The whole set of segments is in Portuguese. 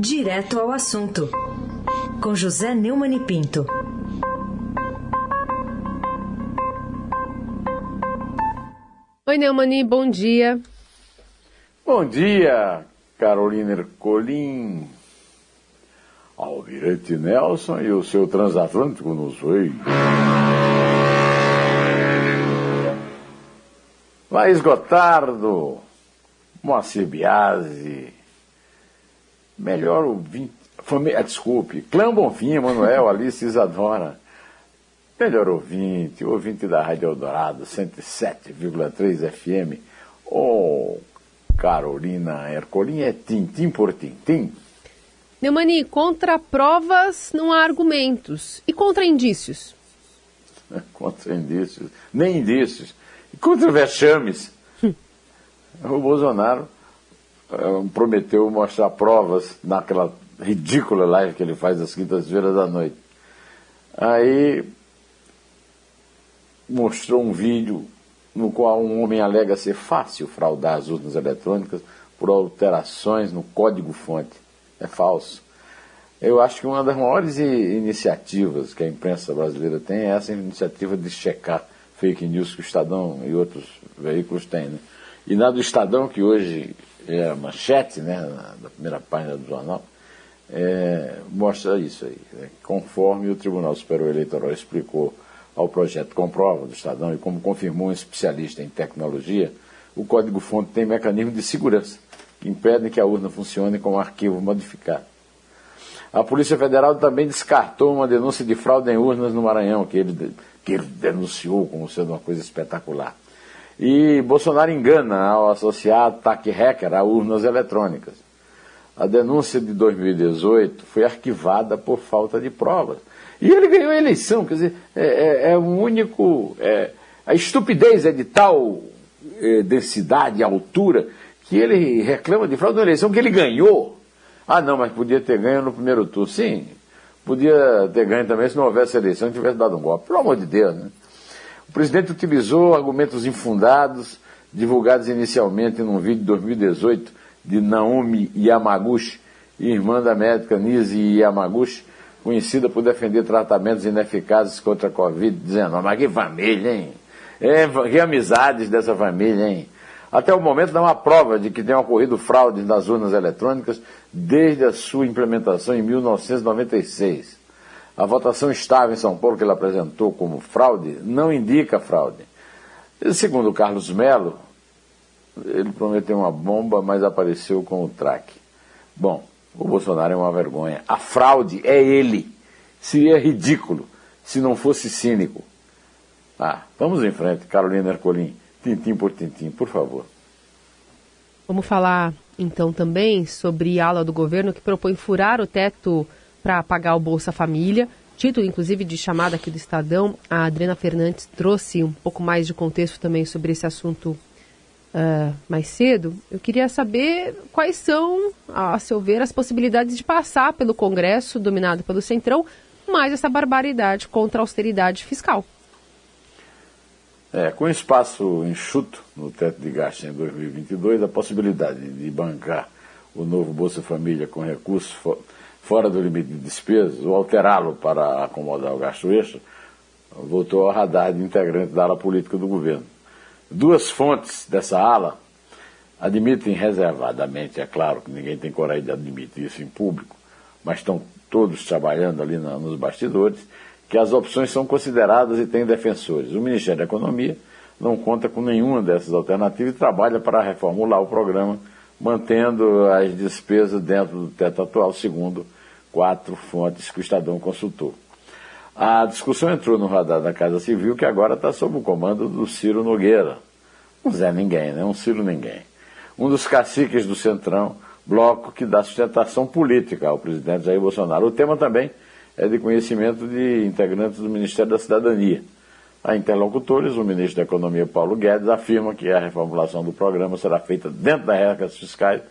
Direto ao assunto, com José Neumann e Pinto. Oi, Neumani, bom dia. Bom dia, Carolina Ercolim, Almirante Nelson e o seu transatlântico nos veio. Laís Gotardo, Moacir Biasi, melhor ouvinte, família, desculpe, Clã Bonfim, Manuel, Alice Isadora, melhor ouvinte, ouvinte da Rádio Eldorado, 107,3 FM, ou oh, Carolina Ercolim, é tintim por tintim. Neumani, contra provas não há argumentos. E contra indícios? contra indícios, nem indícios. E contra vexames. o Bolsonaro prometeu mostrar provas naquela ridícula live que ele faz às quintas-feiras da noite. Aí mostrou um vídeo no qual um homem alega ser fácil fraudar as urnas eletrônicas por alterações no código-fonte. É falso. Eu acho que uma das maiores iniciativas que a imprensa brasileira tem é essa iniciativa de checar fake news que o Estadão e outros veículos têm. Né? E na do Estadão, que hoje é a manchete, né, da primeira página do jornal, é, mostra isso aí. Né? Conforme o Tribunal Superior Eleitoral explicou ao projeto Comprova do Estadão e como confirmou um especialista em tecnologia, o código-fonte tem mecanismos de segurança que impedem que a urna funcione com um arquivo modificado. A Polícia Federal também descartou uma denúncia de fraude em urnas no Maranhão, que ele, que ele denunciou como sendo uma coisa espetacular. E Bolsonaro engana ao associar ataque hacker a urnas eletrônicas. A denúncia de 2018 foi arquivada por falta de provas. E ele ganhou a eleição, quer dizer, é, é, é um único. É, a estupidez é de tal é, densidade, altura, que ele reclama de fraude na eleição que ele ganhou. Ah, não, mas podia ter ganho no primeiro turno. Sim, podia ter ganho também se não houvesse eleição e tivesse dado um golpe. Pelo amor de Deus, né? O presidente utilizou argumentos infundados, divulgados inicialmente num vídeo de 2018 de Naomi Yamaguchi, irmã da médica Nise Yamaguchi, conhecida por defender tratamentos ineficazes contra a Covid-19. Mas que família, hein? É, que amizades dessa família, hein? Até o momento não há prova de que tenha ocorrido fraudes nas urnas eletrônicas desde a sua implementação em 1996. A votação estável em São Paulo que ele apresentou como fraude não indica fraude. Segundo Carlos Melo, ele prometeu uma bomba, mas apareceu com o traque. Bom, o Bolsonaro é uma vergonha. A fraude é ele. Seria ridículo se não fosse cínico. Ah, vamos em frente, Carolina Ercolim. Tintim por tintim, por favor. Vamos falar então também sobre ala do governo que propõe furar o teto para pagar o Bolsa Família. Título, inclusive, de chamada aqui do Estadão, a Adriana Fernandes trouxe um pouco mais de contexto também sobre esse assunto uh, mais cedo, eu queria saber quais são, a seu ver, as possibilidades de passar pelo Congresso, dominado pelo Centrão, mais essa barbaridade contra a austeridade fiscal. É, com espaço enxuto no teto de gastos em 2022, a possibilidade de bancar o novo Bolsa Família com recursos fora do limite de despesas ou alterá-lo para acomodar o gasto extra voltou ao radar de integrante da ala política do governo. Duas fontes dessa ala admitem reservadamente, é claro que ninguém tem coragem de admitir isso em público, mas estão todos trabalhando ali na, nos bastidores, que as opções são consideradas e têm defensores. O Ministério da Economia não conta com nenhuma dessas alternativas e trabalha para reformular o programa, mantendo as despesas dentro do teto atual, segundo quatro fontes que o Estadão consultou. A discussão entrou no radar da Casa Civil, que agora está sob o comando do Ciro Nogueira. Um Zé Ninguém, né? Um Ciro Ninguém. Um dos caciques do Centrão, bloco que dá sustentação política ao presidente Jair Bolsonaro. O tema também é de conhecimento de integrantes do Ministério da Cidadania. A interlocutores, o ministro da Economia, Paulo Guedes, afirma que a reformulação do programa será feita dentro das regras fiscais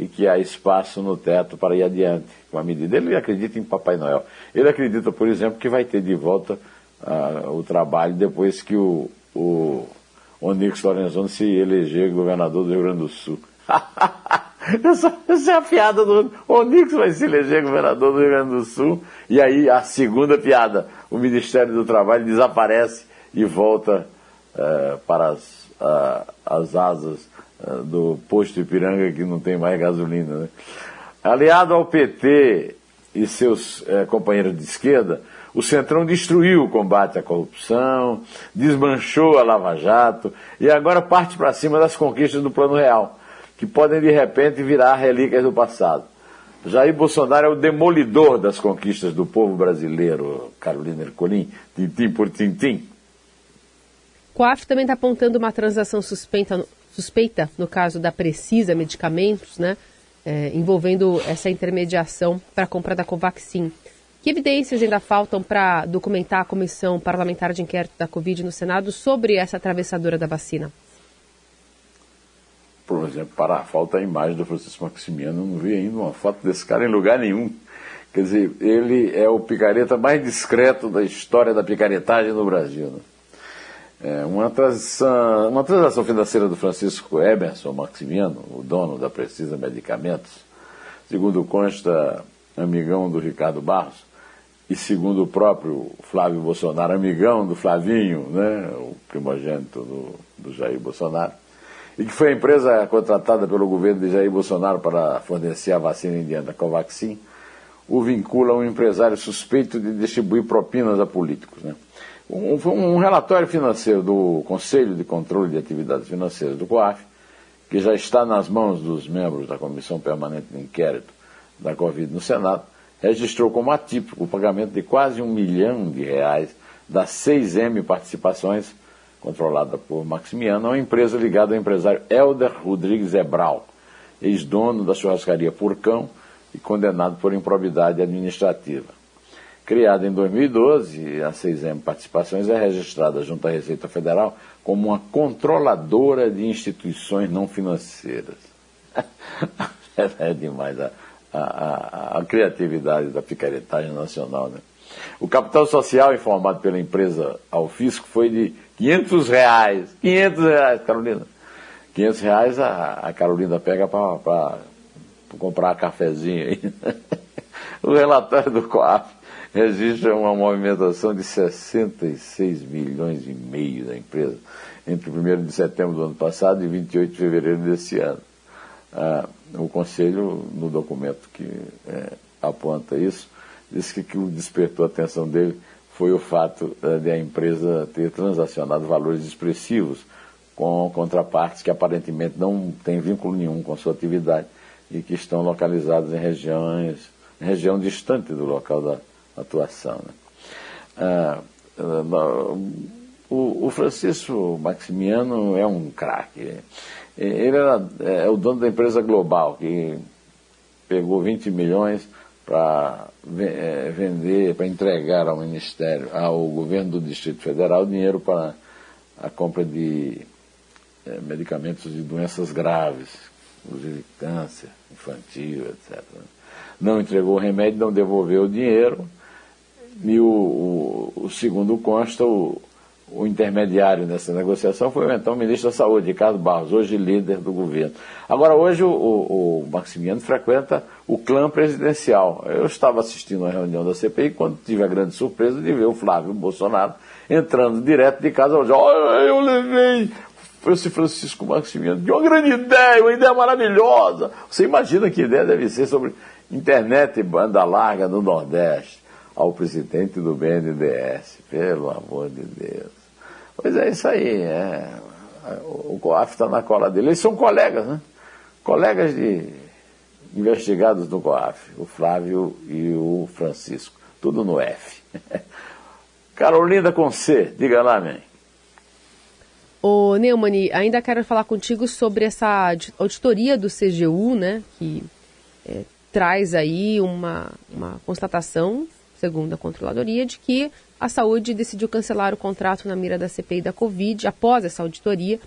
e que há espaço no teto para ir adiante com a medida. Ele acredita em Papai Noel. Ele acredita, por exemplo, que vai ter de volta uh, o trabalho depois que o, o Onix Lorenzoni se eleger governador do Rio Grande do Sul. Essa, essa é a piada do Onix vai se eleger governador do Rio Grande do Sul. E aí a segunda piada, o Ministério do Trabalho desaparece e volta uh, para as, uh, as asas do posto Ipiranga que não tem mais gasolina. Né? Aliado ao PT e seus companheiros de esquerda, o Centrão destruiu o combate à corrupção, desmanchou a Lava Jato e agora parte para cima das conquistas do Plano Real, que podem de repente virar relíquias do passado. Jair Bolsonaro é o demolidor das conquistas do povo brasileiro, Carolina Ercolim, tintim por tintim. COAF também está apontando uma transação suspeita, suspeita, no caso da Precisa Medicamentos, né, é, envolvendo essa intermediação para a compra da Covaxin. Que evidências ainda faltam para documentar a comissão parlamentar de inquérito da Covid no Senado sobre essa atravessadora da vacina? Por exemplo, para falta a imagem do Francisco Maximiano, não vi ainda uma foto desse cara em lugar nenhum. Quer dizer, ele é o picareta mais discreto da história da picaretagem no Brasil. Né? É uma, transação, uma transação financeira do Francisco Emerson Maximiano, o dono da Precisa Medicamentos, segundo consta amigão do Ricardo Barros, e segundo o próprio Flávio Bolsonaro, amigão do Flavinho, né, o primogênito do, do Jair Bolsonaro, e que foi a empresa contratada pelo governo de Jair Bolsonaro para fornecer a vacina indiana Covaxin, o vincula a um empresário suspeito de distribuir propinas a políticos. Né. Um, um relatório financeiro do Conselho de Controle de Atividades Financeiras do COAF, que já está nas mãos dos membros da Comissão Permanente de Inquérito da Covid no Senado, registrou como atípico o pagamento de quase um milhão de reais das 6M Participações, controlada por Maximiano, a uma empresa ligada ao empresário Helder Rodrigues Ebral, ex-dono da churrascaria Purcão e condenado por improbidade administrativa. Criada em 2012, a 6M Participações é registrada junto à Receita Federal como uma controladora de instituições não financeiras. é demais a a, a, a criatividade da picaretagem nacional. Né? O capital social informado pela empresa ao fisco foi de 500 reais. 500 reais, Carolina. 500 reais a, a Carolina pega para comprar cafezinho aí. o relatório do COAF registra uma movimentação de 66 milhões e meio da empresa entre 1 de setembro do ano passado e 28 de fevereiro desse ano. Ah, o Conselho, no documento que é, aponta isso, disse que, que o despertou a atenção dele foi o fato é, de a empresa ter transacionado valores expressivos com contrapartes que aparentemente não têm vínculo nenhum com sua atividade e que estão localizados em regiões, região distante do local da atuação. Né? Ah, o, o Francisco Maximiano é um craque. Ele era, é, é o dono da empresa global, que pegou 20 milhões para é, vender, para entregar ao Ministério, ao governo do Distrito Federal, dinheiro para a compra de é, medicamentos de doenças graves, inclusive câncer infantil, etc. Não entregou o remédio, não devolveu o dinheiro, e o, o, o segundo consta, o, o intermediário nessa negociação foi o então ministro da Saúde, Ricardo Barros, hoje líder do governo. Agora, hoje o, o, Maximiano frequenta o clã presidencial. Eu estava assistindo a reunião da CPI quando tive a grande surpresa de ver o Flávio Bolsonaro entrando direto de casa. Olha, eu levei esse Francisco Maximiano de uma grande ideia, uma ideia maravilhosa. Você imagina que ideia deve ser sobre internet e banda larga no Nordeste ao presidente do BNDES, pelo amor de Deus. Pois é isso aí. É. O COAF está na cola dele. Eles são colegas, né? Colegas de investigados do COAF, o Flávio e o Francisco. Tudo no F. Carolina com C, diga lá, mãe. Ô, Neumani, ainda quero falar contigo sobre essa auditoria do CGU, né, que é, traz aí uma, uma constatação, segundo a controladoria, de que a saúde decidiu cancelar o contrato na mira da CPI da Covid após essa auditoria.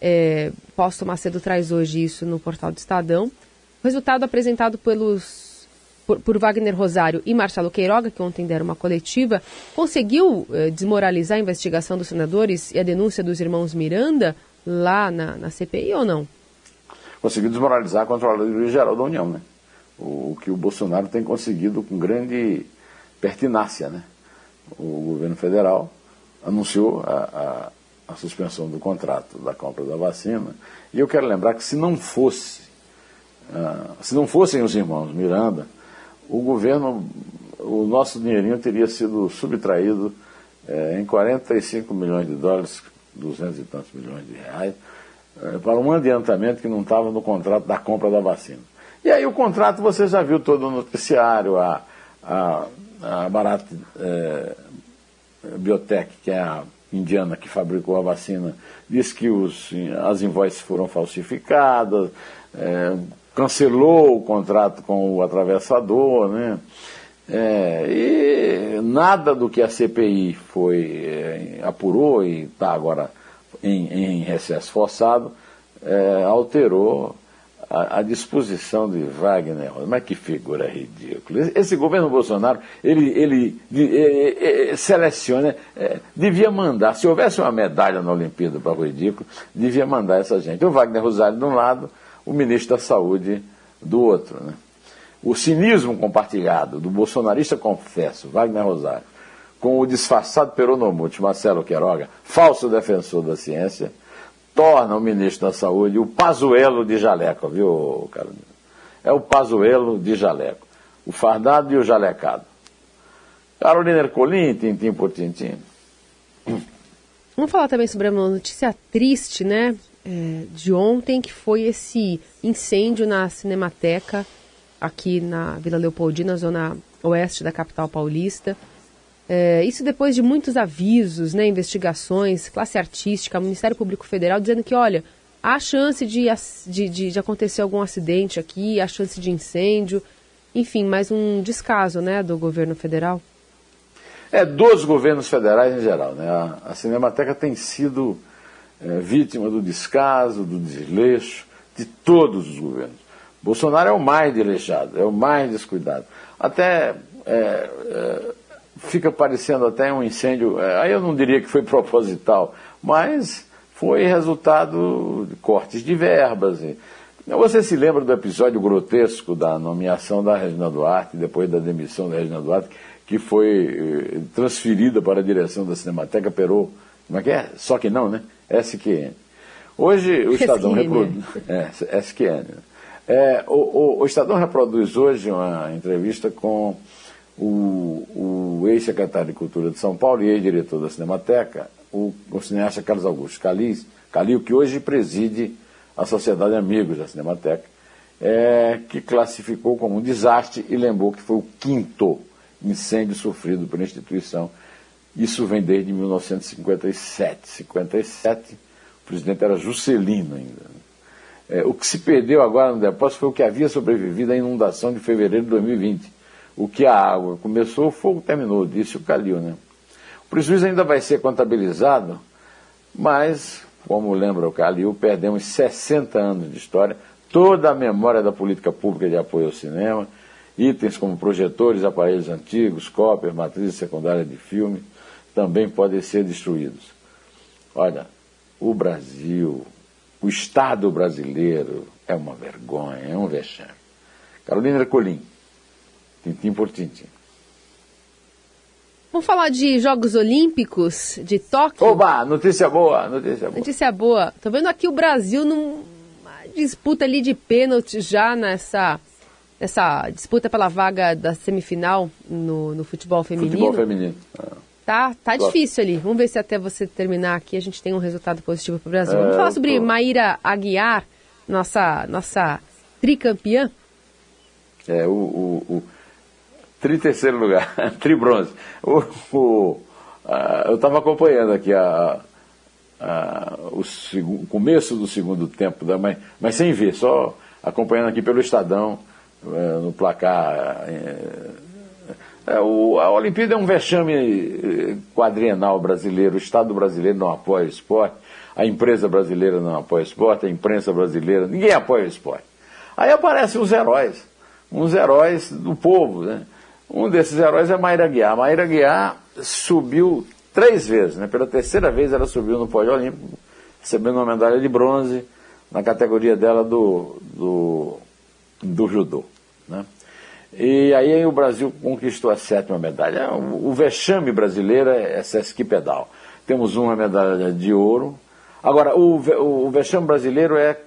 É, Posto Macedo traz hoje isso no portal do Estadão. O resultado apresentado pelos, por, por Wagner Rosário e Marcelo Queiroga, que ontem deram uma coletiva, conseguiu é, desmoralizar a investigação dos senadores e a denúncia dos irmãos Miranda lá na, na CPI ou não? conseguiu desmoralizar a Controladoria Geral da União, né? O, o, que o Bolsonaro tem conseguido com grande pertinácia, né? O governo federal anunciou a, a, a suspensão do contrato da compra da vacina. E eu quero lembrar que se não fosse, uh, se não fossem os irmãos Miranda, o governo, o nosso dinheirinho teria sido subtraído eh, em 45 milhões de dólares, 200 e tantos milhões de reais, eh, para um adiantamento que não estava no contrato da compra da vacina. E aí o contrato você já viu todo no noticiário, a, a, a Bharat é, Biotech, que é a indiana que fabricou a vacina, disse que os, as invoices foram falsificadas, é, cancelou o contrato com o atravessador, né? É, e nada do que a CPI foi é, apurou e está agora em, em, recesso forçado alterou a, disposição de Wagner. Mas que figura ridícula. Esse governo Bolsonaro, ele, ele, ele, seleciona, é, devia mandar, se houvesse uma medalha na Olimpíada para o ridículo, devia mandar essa gente. O Wagner Rosário de um lado, o ministro da Saúde do outro. Né? O cinismo compartilhado do bolsonarista confesso, Wagner Rosário, com o disfarçado peronomute Marcelo Queiroga, falso defensor da ciência, torna o ministro da Saúde o pazuelo de jaleco, viu, Carolina? É o pazuelo de jaleco. O fardado e o jalecado. Carolina Ercolim, tintim por tintim. Vamos falar também sobre uma notícia triste, né? É, de ontem, que foi esse incêndio na Cinemateca, aqui na Vila Leopoldina, zona oeste da capital paulista. É, isso depois de muitos avisos, né, investigações, classe artística, Ministério Público Federal, dizendo que, olha, há chance de, de, de, de acontecer algum acidente aqui, há chance de incêndio, enfim, mais um descaso né, do governo federal. É, dos governos federais em geral. Né? A, a Cinemateca tem sido é, vítima do descaso, do desleixo de todos os governos. Bolsonaro é o mais desleixado, é o mais descuidado. Até é, é, fica parecendo até um incêndio, é, aí eu não diria que foi proposital, mas foi resultado de cortes de verbas. Você se lembra do episódio grotesco da nomeação da Regina Duarte, depois da demissão da Regina Duarte, que foi eh, transferida para a direção da Cinemateca Perô, como é que é? Só que não, né? SQN. Hoje o Estadão reproduz. É, SQN. É, o, o, o Estadão reproduz hoje uma entrevista com o, o ex-secretário de Cultura de São Paulo e ex-diretor da Cinemateca, o, o cineasta Carlos Augusto Calil, Calil, que hoje preside a Sociedade Amigos da Cinemateca, é, que classificou como um desastre e lembrou que foi o quinto incêndio sofrido pela instituição. Isso vem desde 1957. 57, o presidente era Juscelino ainda. É, o que se perdeu agora no depósito foi o que havia sobrevivido à inundação de fevereiro de 2020 o que a água começou, o fogo terminou, disse o Calil. Né? O prejuízo ainda vai ser contabilizado, mas, como lembra o Calil, perdemos 60 anos de história, toda a memória da política pública de apoio ao cinema, itens como projetores, aparelhos antigos, cópias, matrizes secundárias de filme, também podem ser destruídos. Olha, o Brasil, o Estado brasileiro é uma vergonha, é um vexame. Carolina Ercolim. Tintim por tintim. Vamos falar de Jogos Olímpicos de Tóquio? Oba, notícia boa, notícia boa. Notícia boa. Tô vendo aqui o Brasil numa disputa ali de pênalti já nessa, nessa disputa pela vaga da semifinal no, no futebol feminino. Futebol feminino. Ah. Tá, tá difícil ali. Vamos ver se até você terminar aqui a gente tem um resultado positivo para o Brasil. É, Vamos falar sobre tô... Maíra Aguiar, nossa, nossa tricampeã? É, o, o, o Tri terceiro lugar, tri bronze. O, o eu estava acompanhando aqui a, a, o, o, começo do segundo tempo, da, mas, mas sem ver, só acompanhando aqui pelo Estadão, é, no placar. É, é, o, a Olimpíada é um vexame é, quadrienal brasileiro, o Estado brasileiro não apoia o esporte, a empresa brasileira não apoia o esporte, a imprensa brasileira, ninguém apoia o esporte. Aí aparecem os heróis, uns heróis do povo, né? Um desses heróis é Mayra Guiar. Mayra Guiar subiu três vezes, né? Pela terceira vez ela subiu no pódio olímpico, recebendo uma medalha de bronze na categoria dela do, do, do judô. Né? E aí o Brasil conquistou a sétima medalha. O, o vexame brasileiro é essa esquipedal. Temos uma medalha de ouro. Agora, o, o, o vexame brasileiro é,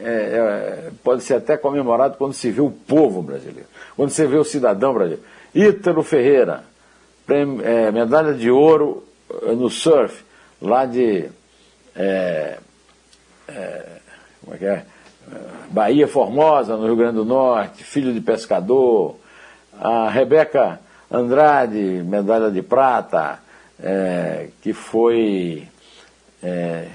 é, é, pode ser até comemorado quando se vê o povo brasileiro, quando se vê o cidadão brasileiro. Ítalo Ferreira, prêmio, é, medalha de ouro eh, no surf, lá de. É, é, como é que é? Bahia Formosa, no Rio Grande do Norte, filho de pescador. A Rebeca Andrade, medalha de prata, é, que foi é,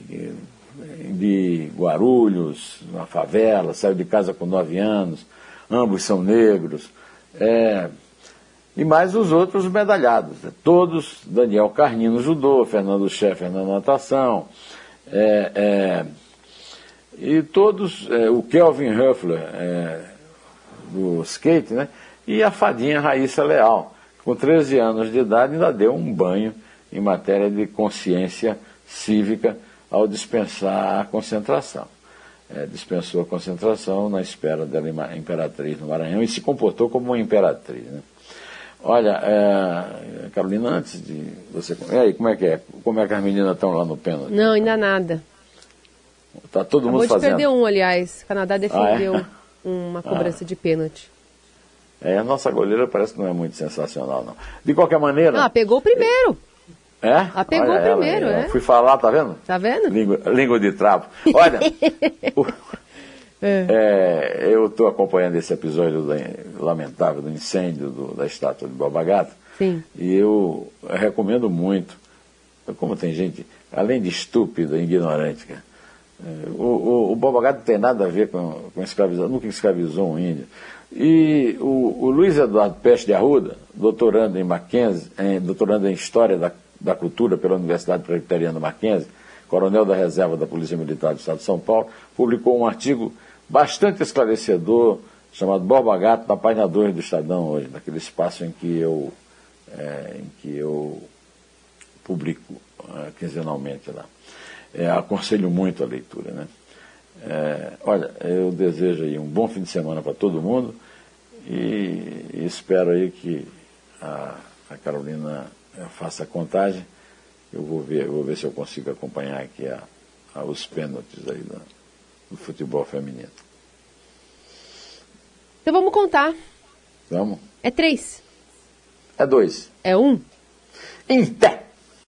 de Guarulhos, na favela, saiu de casa com nove anos, ambos são negros. É, e mais os outros medalhados. Né? Todos, Daniel Carnino judô, Fernando Scheffer na natação, é, é, e todos, é, o Kelvin Huffler é, do skate, né? e a fadinha Raíssa Leal, com 13 anos de idade ainda deu um banho em matéria de consciência cívica ao dispensar a concentração. É, dispensou a concentração na espera dela imperatriz no Maranhão e se comportou como uma imperatriz. Né? Olha, é, Carolina, antes de você. E aí, como é que é? Como é que as meninas estão lá no pênalti? Não, ainda nada. Tá todo Acabou mundo fazendo. perder um, aliás. O Canadá defendeu Ah, é? uma cobrança de pênalti. É, a nossa goleira parece que não é muito sensacional, não. De qualquer maneira. Ah, pegou o primeiro. é? Ah, pegou Olha ela primeiro, ó. é. Fui falar, tá vendo? Tá vendo? Língua, língua de trapo. Olha, o- é, eu estou acompanhando esse episódio da- lamentável do incêndio do- da estátua de Boba Gato. Sim. E eu recomendo muito, como tem gente, além de estúpida, ignorante, cara, é, o, o, o Boba Gato não tem nada a ver com, com escravização, nunca escravizou um índio. E o, o Luiz Eduardo Peste de Arruda, doutorando em Mackenzie, em, doutorando em História da, da Cultura pela Universidade Presbiteriana Mackenzie, coronel da reserva da Polícia Militar do Estado de São Paulo, publicou um artigo bastante esclarecedor, chamado Borba Gato, na página 2 do Estadão hoje, naquele espaço em que eu, é, em que eu publico é, quinzenalmente lá. É, aconselho muito a leitura. Né? É, olha, eu desejo aí um bom fim de semana para todo mundo e, e espero aí que a, a Carolina faça a contagem. Eu vou ver, vou ver se eu consigo acompanhar aqui a, a- os pênaltis aí da- do futebol feminino. Então vamos contar. Vamos? É três. É dois. É um. Em pé!